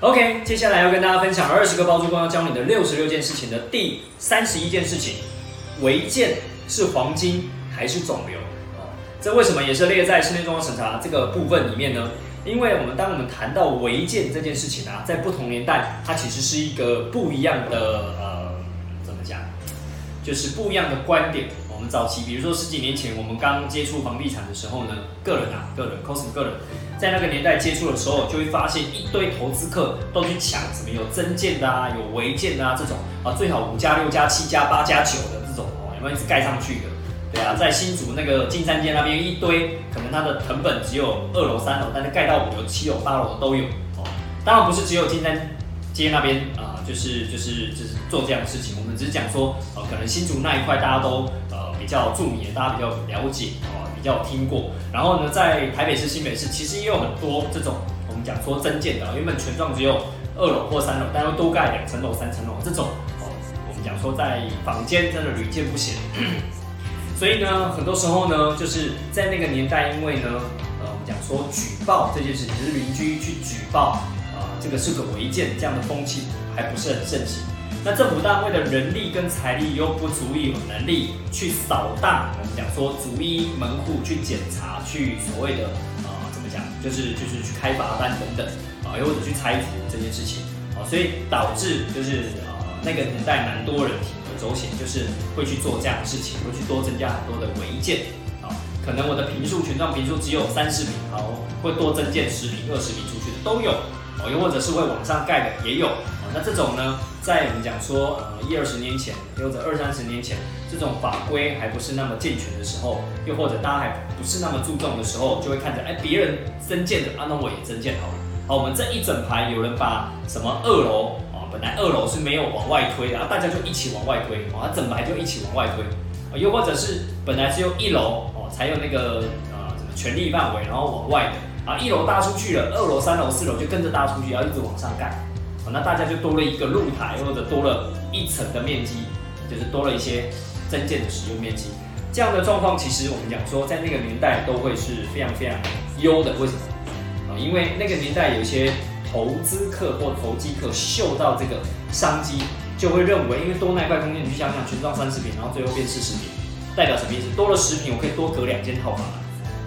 OK，接下来要跟大家分享二十个包租公要教你的六十六件事情的第三十一件事情：违建是黄金还是肿瘤？哦，这为什么也是列在室内装潢审查这个部分里面呢？因为我们当我们谈到违建这件事情啊，在不同年代，它其实是一个不一样的呃，怎么讲，就是不一样的观点。我们早期，比如说十几年前，我们刚接触房地产的时候呢，个人啊，个人，cos 个人，在那个年代接触的时候，就会发现一堆投资客都去抢什么有增建的啊，有违建的啊，这种啊，最好五加六加七加八加九的这种哦，有没有盖上去的？对啊，在新竹那个金山街那边一堆，可能它的成本只有二楼三楼，但是盖到五楼七楼八楼都有哦。当然不是只有金山街那边啊，就是就是就是做这样的事情，我们只是讲说，呃，可能新竹那一块大家都呃。比较著名，大家比较了解啊，比较听过。然后呢，在台北市、新北市，其实也有很多这种我们讲说增建的，原本全幢只有二楼或三楼，但又多盖两层楼、三层楼这种哦。我们讲说在坊间真的屡见不鲜。所以呢，很多时候呢，就是在那个年代，因为呢，呃，我们讲说举报这件事情，是邻居去举报，这个是个违建，这样的风气还不是很盛行。那政府单位的人力跟财力又不足以有能力去扫荡，我们讲说逐一门户去检查，去所谓的呃怎么讲，就是就是去开罚单等等啊，又或者去拆除这件事情啊，所以导致就是呃那个年代蛮多人铤而走险，就是会去做这样的事情，会去多增加很多的违建，可能我的平数全幢平数只有三十平，好，会多增建十平、二十平出去的都有哦，又或者是会往上盖的也有。那这种呢，在我们讲说，呃，一二十年前，或者二三十年前，这种法规还不是那么健全的时候，又或者大家还不是那么注重的时候，就会看着，哎，别人增建的，啊，那我也增建好了。好，我们这一整排有人把什么二楼，啊，本来二楼是没有往外推，然后大家就一起往外推，啊，整排就一起往外推。又或者是本来只有一楼，哦，才有那个，呃，什么权利范围，然后往外的，啊，一楼搭出去了，二楼、三楼、四楼就跟着搭出去，要一直往上盖。那大家就多了一个露台，或者多了一层的面积，就是多了一些增建的使用面积。这样的状况，其实我们讲说，在那个年代都会是非常非常优的。为什么？啊，因为那个年代有一些投资客或投机客嗅到这个商机，就会认为，因为多那一块空间，你去想想，全幢三十平，然后最后变四十平，代表什么意思？多了十平，我可以多隔两间套房啊。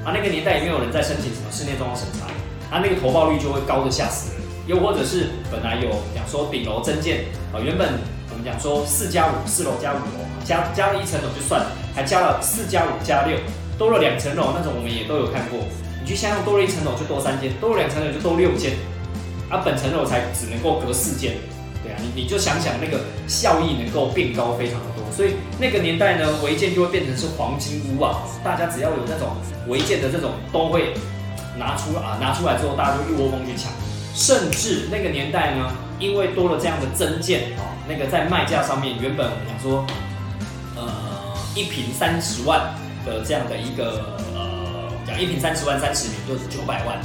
啊，那个年代也没有人在申请什么室内装潢审查，啊，那个投报率就会高的吓死人。又或者是本来有讲说顶楼增建啊，原本我们讲说四加五，四楼加五楼，加加了一层楼就算了，还加了四加五加六，多了两层楼那种我们也都有看过。你去想想，多了一层楼就多三间，多了两层楼就多六间，啊，本层楼才只能够隔四间，对啊，你你就想想那个效益能够变高非常的多，所以那个年代呢，违建就会变成是黄金屋啊，大家只要有那种违建的这种都会拿出啊，拿出来之后大家就一窝蜂去抢。甚至那个年代呢，因为多了这样的增建哦，那个在卖价上面，原本我们讲说，呃，一平三十万的这样的一个呃，讲一平三十万三十平就是九百万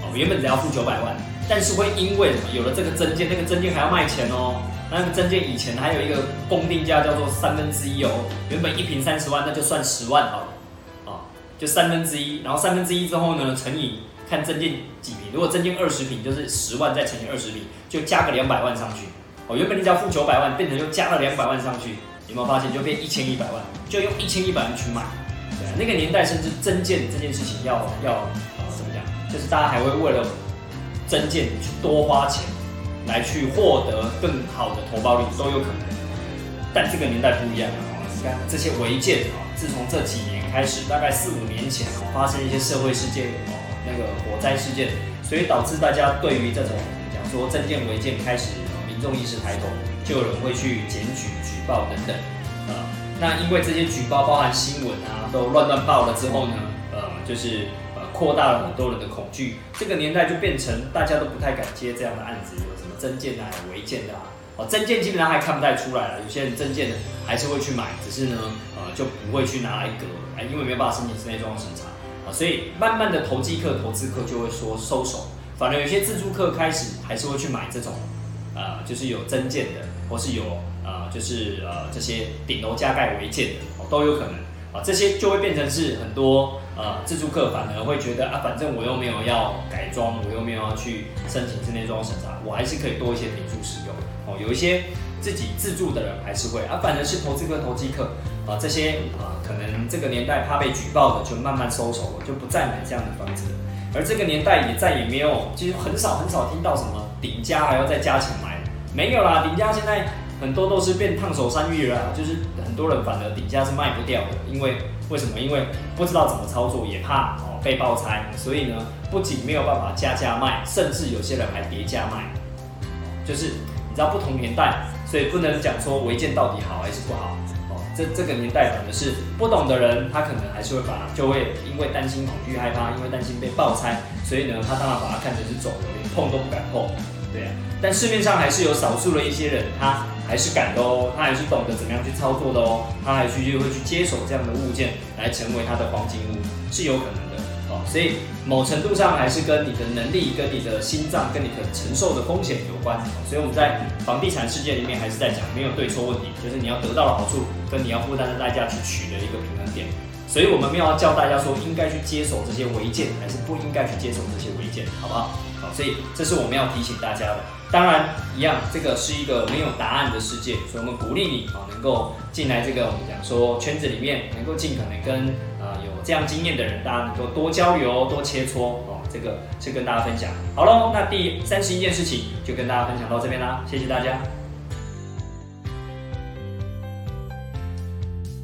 哦，原本只要付九百万，但是会因为什么有了这个增件，那个增件还要卖钱哦，那个增件以前还有一个公定价叫做三分之一哦，原本一瓶三十万，那就算十万好了，啊，就三分之一，然后三分之一之后呢，乘以。看增件几瓶，如果增建二十瓶，就是十万再乘以二十瓶，就加个两百万上去。哦，原本你只要付九百万，变成又加了两百万上去，有没有发现就变一千一百万？就用一千一百万去买。对，那个年代甚至增件这件事情要要怎么讲？就是大家还会为了增建去多花钱来去获得更好的投报率都有可能。但这个年代不一样了，你看这些违建啊，自从这几年开始，大概四五年前发生一些社会事件哦。那个火灾事件，所以导致大家对于这种讲说增建违建开始，民众意识抬头，就有人会去检举、举报等等。呃，那因为这些举报包含新闻啊，都乱乱报了之后呢，呃，就是扩大了很多人的恐惧。这个年代就变成大家都不太敢接这样的案子，有什么增建啊、违建的啊。哦，增建基本上还看不太出来了，有些人增建的还是会去买，只是呢，呃，就不会去拿来隔，哎，因为没办法申请室内装潢审查。啊，所以慢慢的投机客、投资客就会说收手，反而有些自住客开始还是会去买这种，呃，就是有增建的，或是有呃，就是呃这些顶楼加盖违建的，哦，都有可能啊，这些就会变成是很多呃自助客反而会觉得啊，反正我又没有要改装，我又没有要去申请室内装审查，我还是可以多一些点数使用哦。有一些自己自住的人还是会啊，反而是投资客、投机客啊这些啊，可能这个年代怕被举报的就慢慢收手了，就不再买这样的房子了。而这个年代也再也没有，其实很少很少听到什么顶家还要再加钱买，没有啦，顶家现在。很多都是变烫手山芋了，就是很多人反而底价是卖不掉的，因为为什么？因为不知道怎么操作，也怕哦被爆拆，所以呢，不仅没有办法加价卖，甚至有些人还叠加卖。就是你知道不同年代，所以不能讲说违建到底好还是不好哦。这这个年代反而是不懂的人，他可能还是会把就会因为担心恐惧害怕，因为担心被爆拆，所以呢，他当然把它看成是走楼，连碰都不敢碰。对啊，但市面上还是有少数的一些人，他还是敢的哦，他还是懂得怎么样去操作的哦，他还去就会去接手这样的物件来成为他的黄金屋，是有可能的哦。所以某程度上还是跟你的能力、跟你的心脏、跟你可承受的风险有关。所以我们在房地产世界里面还是在讲没有对错问题，就是你要得到的好处跟你要负担的代价去取得一个平衡点。所以我们没有要教大家说应该去接手这些违建，还是不应该去接手这些违建，好不好？好所以这是我们要提醒大家的。当然，一样，这个是一个没有答案的世界，所以我们鼓励你啊，能够进来这个我们讲说圈子里面，能够尽可能跟啊有这样经验的人，大家能够多交流、多切磋哦。这个是跟大家分享。好喽，那第三十一件事情就跟大家分享到这边啦，谢谢大家。